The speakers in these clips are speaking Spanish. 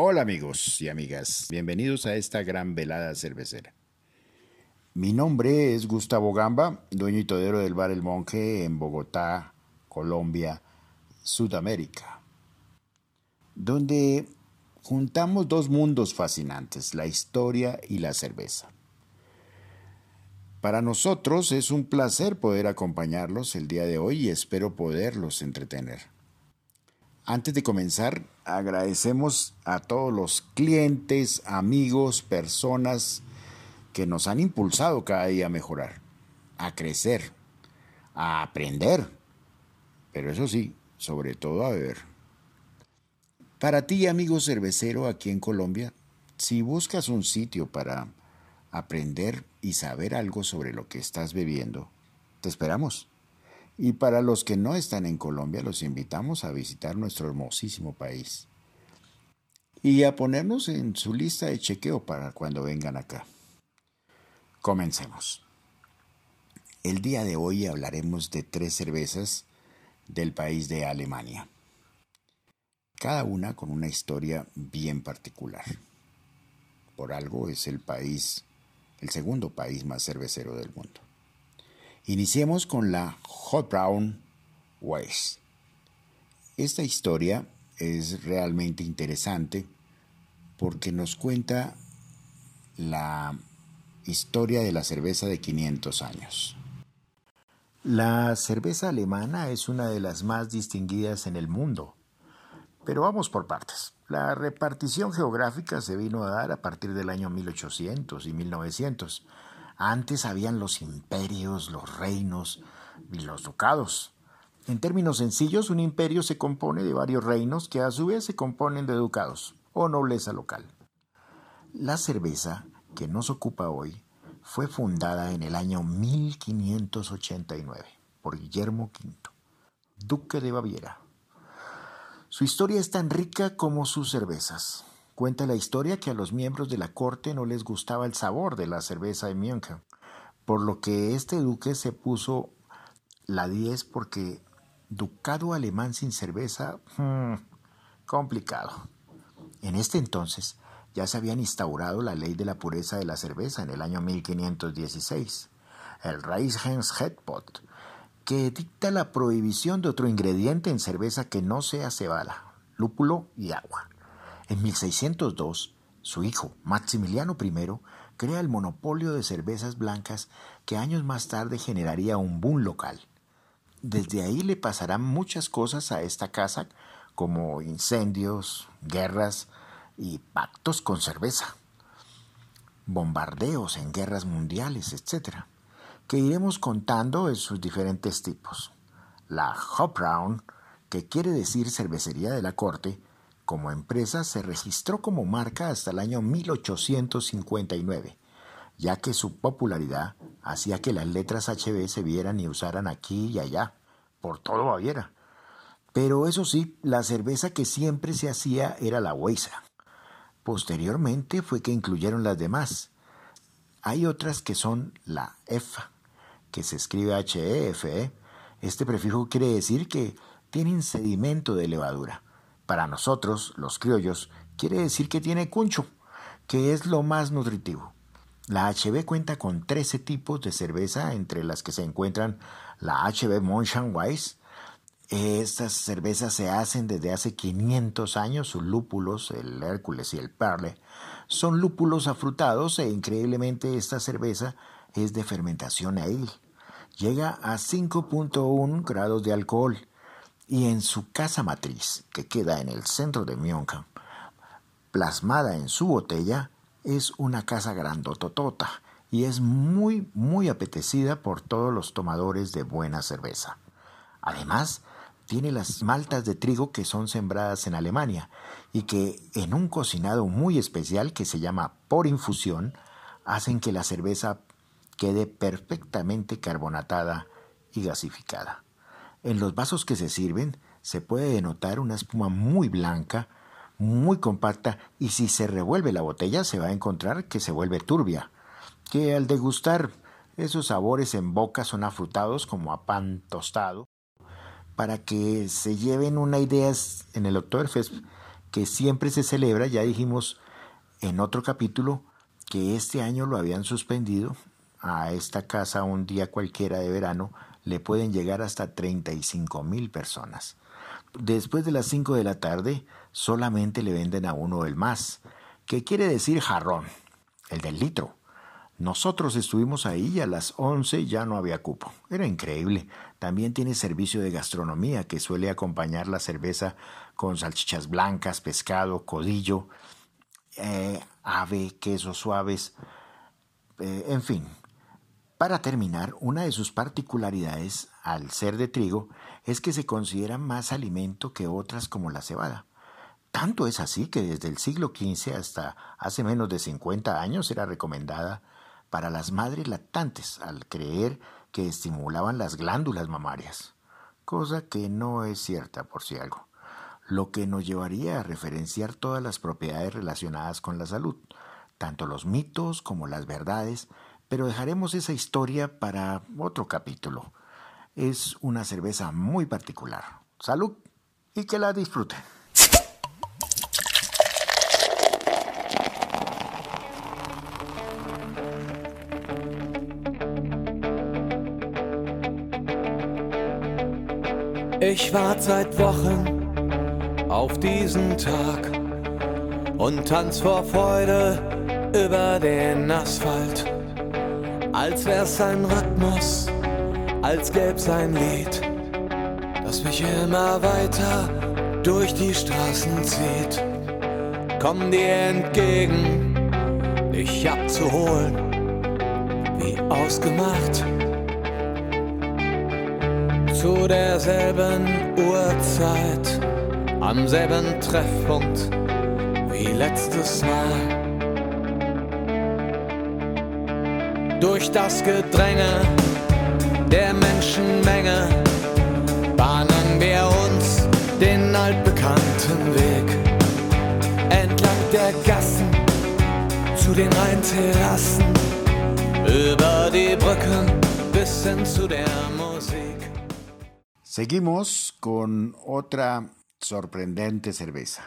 Hola amigos y amigas, bienvenidos a esta gran velada cervecera. Mi nombre es Gustavo Gamba, dueño y todero del bar El Monje en Bogotá, Colombia, Sudamérica, donde juntamos dos mundos fascinantes, la historia y la cerveza. Para nosotros es un placer poder acompañarlos el día de hoy y espero poderlos entretener. Antes de comenzar, agradecemos a todos los clientes, amigos, personas que nos han impulsado cada día a mejorar, a crecer, a aprender, pero eso sí, sobre todo a beber. Para ti, amigo cervecero aquí en Colombia, si buscas un sitio para aprender y saber algo sobre lo que estás bebiendo, te esperamos. Y para los que no están en Colombia, los invitamos a visitar nuestro hermosísimo país y a ponernos en su lista de chequeo para cuando vengan acá. Comencemos. El día de hoy hablaremos de tres cervezas del país de Alemania, cada una con una historia bien particular. Por algo es el país, el segundo país más cervecero del mundo. Iniciemos con la Hot Brown. Esta historia es realmente interesante porque nos cuenta la historia de la cerveza de 500 años. La cerveza alemana es una de las más distinguidas en el mundo. Pero vamos por partes. La repartición geográfica se vino a dar a partir del año 1800 y 1900 antes habían los imperios, los reinos y los ducados. En términos sencillos, un imperio se compone de varios reinos que a su vez se componen de ducados o nobleza local. La cerveza que nos ocupa hoy fue fundada en el año 1589 por Guillermo V, duque de Baviera. Su historia es tan rica como sus cervezas. Cuenta la historia que a los miembros de la corte no les gustaba el sabor de la cerveza de München, por lo que este duque se puso la 10 porque ducado alemán sin cerveza, hmm, complicado. En este entonces ya se habían instaurado la ley de la pureza de la cerveza en el año 1516, el Reichshetzgebot, que dicta la prohibición de otro ingrediente en cerveza que no sea cebada, lúpulo y agua. En 1602, su hijo, Maximiliano I, crea el monopolio de cervezas blancas que años más tarde generaría un boom local. Desde ahí le pasarán muchas cosas a esta casa, como incendios, guerras y pactos con cerveza, bombardeos en guerras mundiales, etc., que iremos contando en sus diferentes tipos. La Hop Round, que quiere decir cervecería de la corte, como empresa se registró como marca hasta el año 1859, ya que su popularidad hacía que las letras HB se vieran y usaran aquí y allá, por todo Baviera. Pero eso sí, la cerveza que siempre se hacía era la Weissa. Posteriormente fue que incluyeron las demás. Hay otras que son la EFA, que se escribe HEFE. E. Este prefijo quiere decir que tienen sedimento de levadura para nosotros, los criollos, quiere decir que tiene cuncho, que es lo más nutritivo. La HB cuenta con 13 tipos de cerveza, entre las que se encuentran la HB Monsham Weiss. Estas cervezas se hacen desde hace 500 años. Sus lúpulos, el Hércules y el Perle, son lúpulos afrutados e increíblemente esta cerveza es de fermentación ale. Llega a 5.1 grados de alcohol y en su casa matriz, que queda en el centro de Mionca, plasmada en su botella, es una casa grandototota y es muy, muy apetecida por todos los tomadores de buena cerveza. Además, tiene las maltas de trigo que son sembradas en Alemania y que en un cocinado muy especial que se llama por infusión hacen que la cerveza quede perfectamente carbonatada y gasificada. En los vasos que se sirven se puede denotar una espuma muy blanca, muy compacta y si se revuelve la botella se va a encontrar que se vuelve turbia, que al degustar esos sabores en boca son afrutados como a pan tostado. Para que se lleven una idea en el Oktoberfest que siempre se celebra, ya dijimos en otro capítulo que este año lo habían suspendido, a esta casa un día cualquiera de verano le pueden llegar hasta 35 mil personas. Después de las 5 de la tarde solamente le venden a uno el más, que quiere decir jarrón, el del litro. Nosotros estuvimos ahí y a las 11 ya no había cupo. Era increíble. También tiene servicio de gastronomía que suele acompañar la cerveza con salchichas blancas, pescado, codillo, eh, ave, quesos suaves, eh, en fin. Para terminar, una de sus particularidades, al ser de trigo, es que se considera más alimento que otras como la cebada. Tanto es así que desde el siglo XV hasta hace menos de 50 años era recomendada para las madres lactantes al creer que estimulaban las glándulas mamarias, cosa que no es cierta por si algo, lo que nos llevaría a referenciar todas las propiedades relacionadas con la salud, tanto los mitos como las verdades, pero dejaremos esa historia para otro capítulo. Es una cerveza muy particular. Salud y que la disfruten. Ich warte seit Wochen auf diesen Tag und tanz vor Freude über den Asphalt, als wär's ein Rhythmus, als gäb's ein Lied, das mich immer weiter durch die Straßen zieht. Komm dir entgegen, dich abzuholen, wie ausgemacht zu derselben Uhrzeit, am selben Treffpunkt wie letztes Mal. Durch das Gedränge der Menschenmenge bahnen wir uns den altbekannten Weg entlang der Gassen zu den Rheinterrassen, über die Brücken bis hin zu der Musik. Seguimos con otra sorprendente cerveza,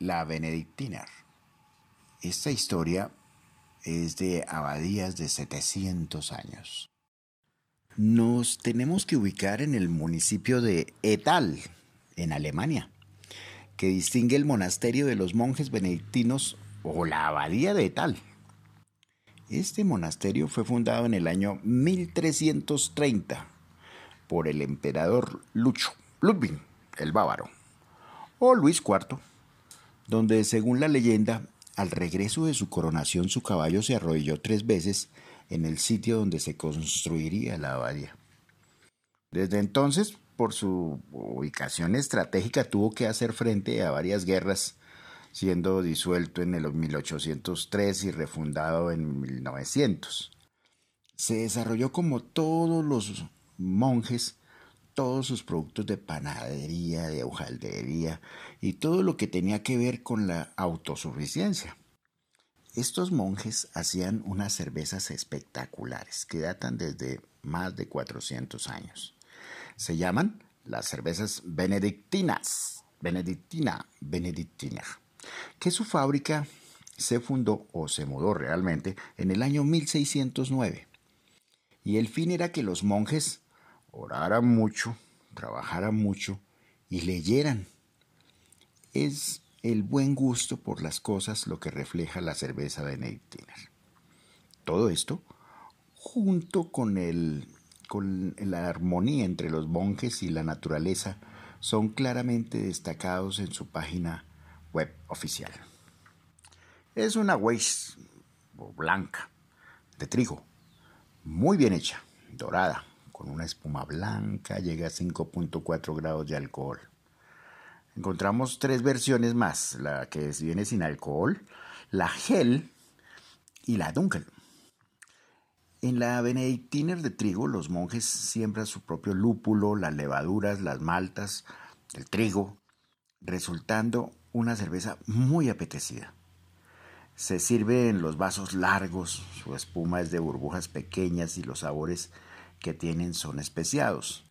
la Benedictiner. Esta historia es de abadías de 700 años. Nos tenemos que ubicar en el municipio de Etal, en Alemania, que distingue el monasterio de los monjes benedictinos o la abadía de Etal. Este monasterio fue fundado en el año 1330 por el emperador Lucho, Ludwig el Bávaro, o Luis IV, donde según la leyenda, al regreso de su coronación su caballo se arrodilló tres veces en el sitio donde se construiría la abadía. Desde entonces, por su ubicación estratégica, tuvo que hacer frente a varias guerras, siendo disuelto en el 1803 y refundado en 1900. Se desarrolló como todos los monjes todos sus productos de panadería, de hojaldería y todo lo que tenía que ver con la autosuficiencia. Estos monjes hacían unas cervezas espectaculares que datan desde más de 400 años. Se llaman las cervezas benedictinas, benedictina, benedictina, que su fábrica se fundó o se mudó realmente en el año 1609. Y el fin era que los monjes oraran mucho, trabajaran mucho y leyeran. Es el buen gusto por las cosas lo que refleja la cerveza benedictina. Todo esto, junto con, el, con la armonía entre los monjes y la naturaleza, son claramente destacados en su página web oficial. Es una Weiss blanca de trigo, muy bien hecha, dorada, con una espuma blanca, llega a 5.4 grados de alcohol. Encontramos tres versiones más, la que viene sin alcohol, la gel y la dunkel. En la Benedictiner de trigo, los monjes siembran su propio lúpulo, las levaduras, las maltas, el trigo, resultando una cerveza muy apetecida. Se sirve en los vasos largos, su espuma es de burbujas pequeñas y los sabores que tienen son especiados.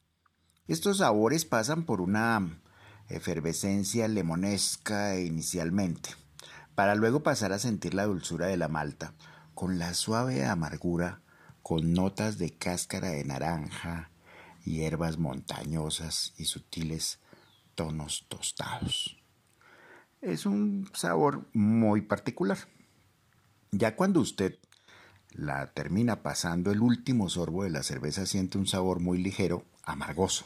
Estos sabores pasan por una efervescencia lemonesca inicialmente, para luego pasar a sentir la dulzura de la malta, con la suave amargura, con notas de cáscara de naranja, hierbas montañosas y sutiles tonos tostados. Es un sabor muy particular. Ya cuando usted la termina pasando el último sorbo de la cerveza siente un sabor muy ligero, amargoso.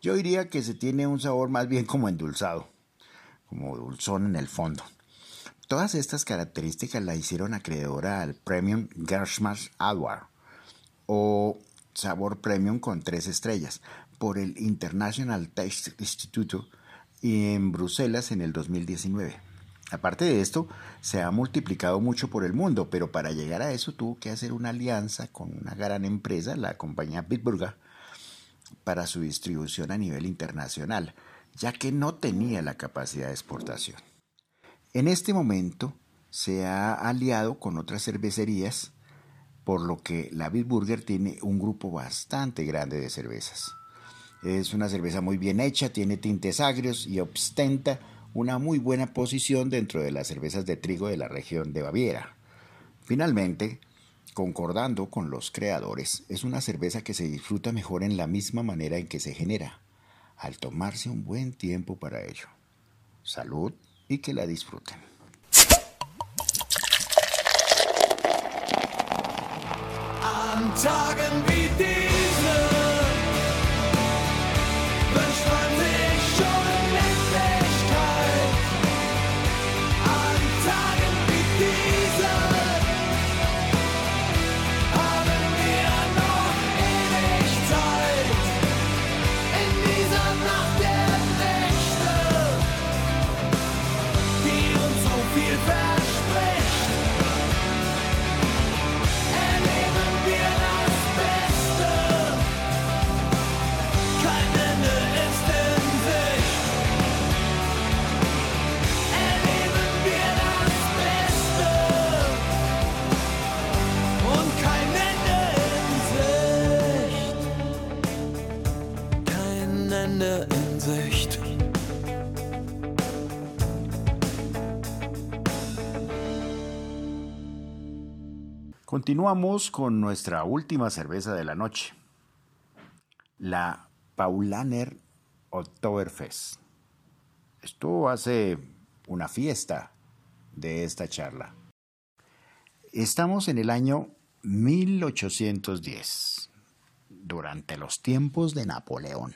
Yo diría que se tiene un sabor más bien como endulzado, como dulzón en el fondo. Todas estas características la hicieron acreedora al Premium Gershmas Award o sabor premium con tres estrellas por el International Taste Institute en Bruselas en el 2019. Aparte de esto, se ha multiplicado mucho por el mundo, pero para llegar a eso tuvo que hacer una alianza con una gran empresa, la compañía Bitburger, para su distribución a nivel internacional, ya que no tenía la capacidad de exportación. En este momento se ha aliado con otras cervecerías, por lo que la Bitburger tiene un grupo bastante grande de cervezas. Es una cerveza muy bien hecha, tiene tintes agrios y ostenta una muy buena posición dentro de las cervezas de trigo de la región de Baviera. Finalmente, concordando con los creadores, es una cerveza que se disfruta mejor en la misma manera en que se genera, al tomarse un buen tiempo para ello. Salud y que la disfruten. Continuamos con nuestra última cerveza de la noche, la Paulaner Oktoberfest. Esto hace una fiesta de esta charla. Estamos en el año 1810, durante los tiempos de Napoleón,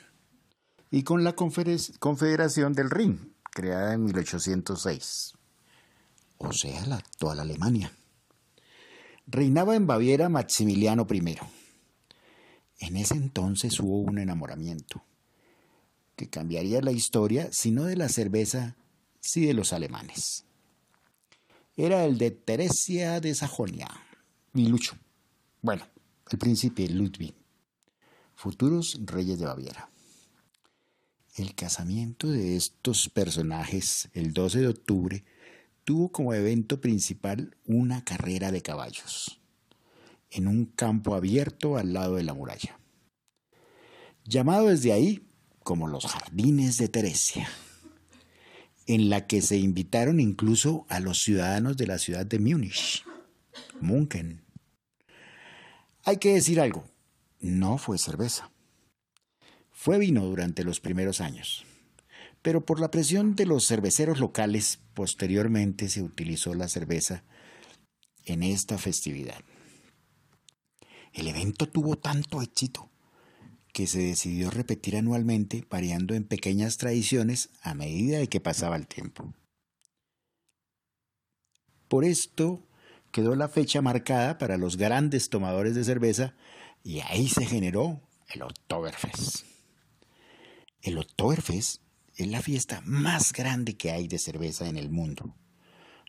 y con la Confederación del Rin, creada en 1806, o sea, la actual Alemania. Reinaba en Baviera Maximiliano I. En ese entonces hubo un enamoramiento que cambiaría la historia, si no de la cerveza, sí de los alemanes. Era el de Teresia de Sajonia y Lucho. Bueno, el príncipe Ludwig, futuros reyes de Baviera. El casamiento de estos personajes, el 12 de octubre, tuvo como evento principal una carrera de caballos en un campo abierto al lado de la muralla, llamado desde ahí como los Jardines de Teresia, en la que se invitaron incluso a los ciudadanos de la ciudad de Múnich, Munchen. Hay que decir algo, no fue cerveza, fue vino durante los primeros años pero por la presión de los cerveceros locales, posteriormente se utilizó la cerveza en esta festividad. El evento tuvo tanto éxito que se decidió repetir anualmente, variando en pequeñas tradiciones a medida de que pasaba el tiempo. Por esto quedó la fecha marcada para los grandes tomadores de cerveza y ahí se generó el Oktoberfest. El Oktoberfest es la fiesta más grande que hay de cerveza en el mundo.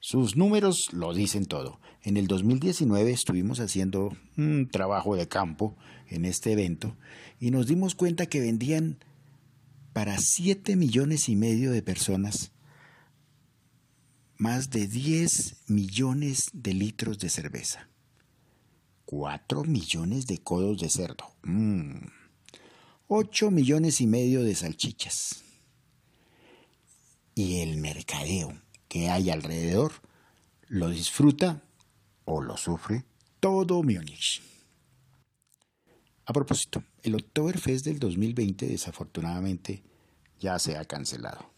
Sus números lo dicen todo. En el 2019 estuvimos haciendo un trabajo de campo en este evento y nos dimos cuenta que vendían para 7 millones y medio de personas más de 10 millones de litros de cerveza. 4 millones de codos de cerdo. 8 mm. millones y medio de salchichas y el mercadeo que hay alrededor lo disfruta o lo sufre todo Múnich. A propósito, el Oktoberfest del 2020 desafortunadamente ya se ha cancelado.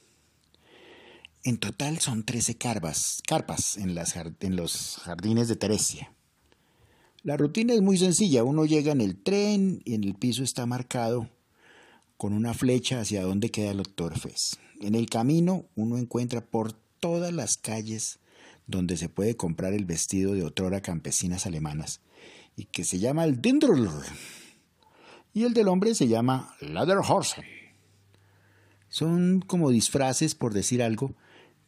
En total son 13 carpas, carpas en, en los jardines de Teresia. La rutina es muy sencilla. Uno llega en el tren y en el piso está marcado con una flecha hacia donde queda el Oktoberfest. En el camino uno encuentra por todas las calles donde se puede comprar el vestido de otrora campesinas alemanas y que se llama el y el del hombre se llama Lederhorse. Son como disfraces, por decir algo,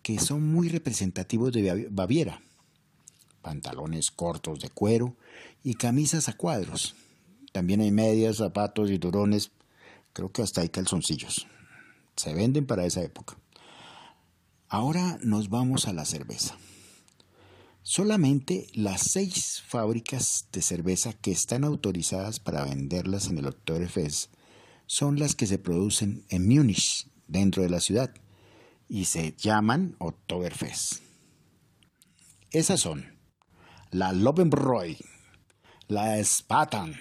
que son muy representativos de Baviera. Pantalones cortos de cuero y camisas a cuadros. También hay medias, zapatos y turones. Creo que hasta hay calzoncillos. Se venden para esa época. Ahora nos vamos a la cerveza. Solamente las seis fábricas de cerveza que están autorizadas para venderlas en el Oktoberfest son las que se producen en Múnich, dentro de la ciudad, y se llaman Oktoberfest. Esas son la Lobenbräu, la Spaten,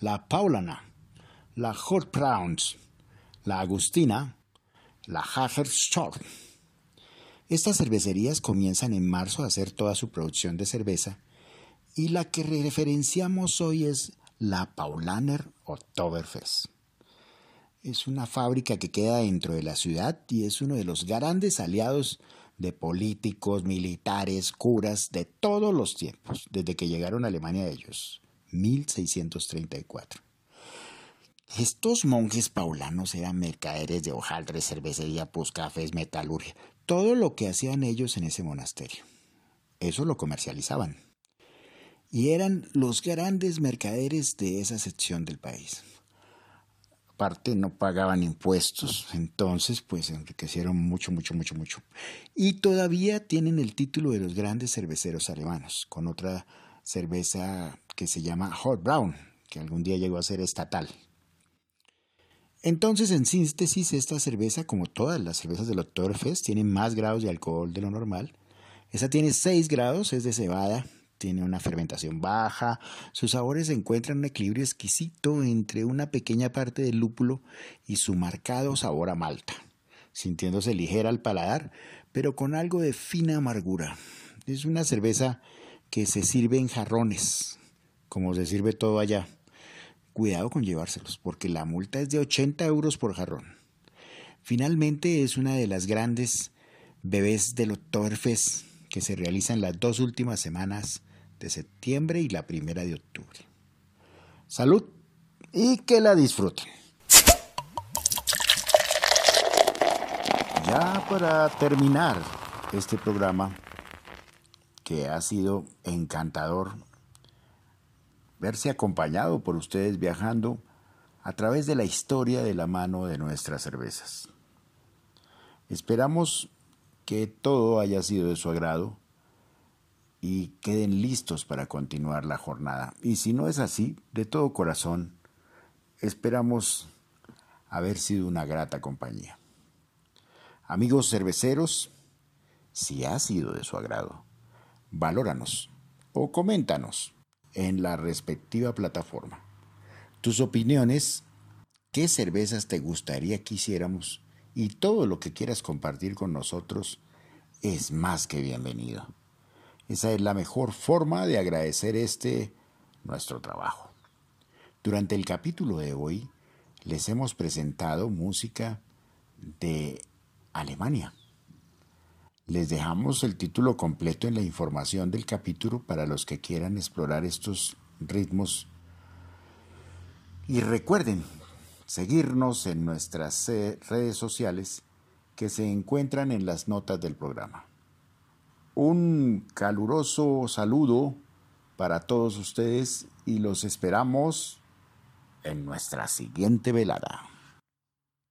la Paulana, la Browns, la Agustina, la Hagerstorm estas cervecerías comienzan en marzo a hacer toda su producción de cerveza y la que referenciamos hoy es la Paulaner Oktoberfest. Es una fábrica que queda dentro de la ciudad y es uno de los grandes aliados de políticos, militares, curas de todos los tiempos, desde que llegaron a Alemania ellos, 1634. Estos monjes paulanos eran mercaderes de hojaldre, cervecería, cafés, metalurgia, todo lo que hacían ellos en ese monasterio. Eso lo comercializaban. Y eran los grandes mercaderes de esa sección del país. Aparte no pagaban impuestos, entonces pues enriquecieron mucho, mucho, mucho, mucho. Y todavía tienen el título de los grandes cerveceros alemanos, con otra cerveza que se llama Hot Brown, que algún día llegó a ser estatal. Entonces, en síntesis, esta cerveza, como todas las cervezas del Oktoberfest, tiene más grados de alcohol de lo normal. Esta tiene 6 grados, es de cebada, tiene una fermentación baja, sus sabores encuentran un equilibrio exquisito entre una pequeña parte del lúpulo y su marcado sabor a malta, sintiéndose ligera al paladar, pero con algo de fina amargura. Es una cerveza que se sirve en jarrones, como se sirve todo allá cuidado con llevárselos, porque la multa es de 80 euros por jarrón. Finalmente es una de las grandes bebés del Oktoberfest que se realizan las dos últimas semanas de septiembre y la primera de octubre. Salud y que la disfruten. Ya para terminar este programa, que ha sido encantador verse acompañado por ustedes viajando a través de la historia de la mano de nuestras cervezas. Esperamos que todo haya sido de su agrado y queden listos para continuar la jornada. Y si no es así, de todo corazón, esperamos haber sido una grata compañía. Amigos cerveceros, si ha sido de su agrado, valóranos o coméntanos en la respectiva plataforma. Tus opiniones, qué cervezas te gustaría que hiciéramos y todo lo que quieras compartir con nosotros es más que bienvenido. Esa es la mejor forma de agradecer este nuestro trabajo. Durante el capítulo de hoy les hemos presentado música de Alemania. Les dejamos el título completo en la información del capítulo para los que quieran explorar estos ritmos. Y recuerden seguirnos en nuestras eh, redes sociales que se encuentran en las notas del programa. Un caluroso saludo para todos ustedes y los esperamos en nuestra siguiente velada.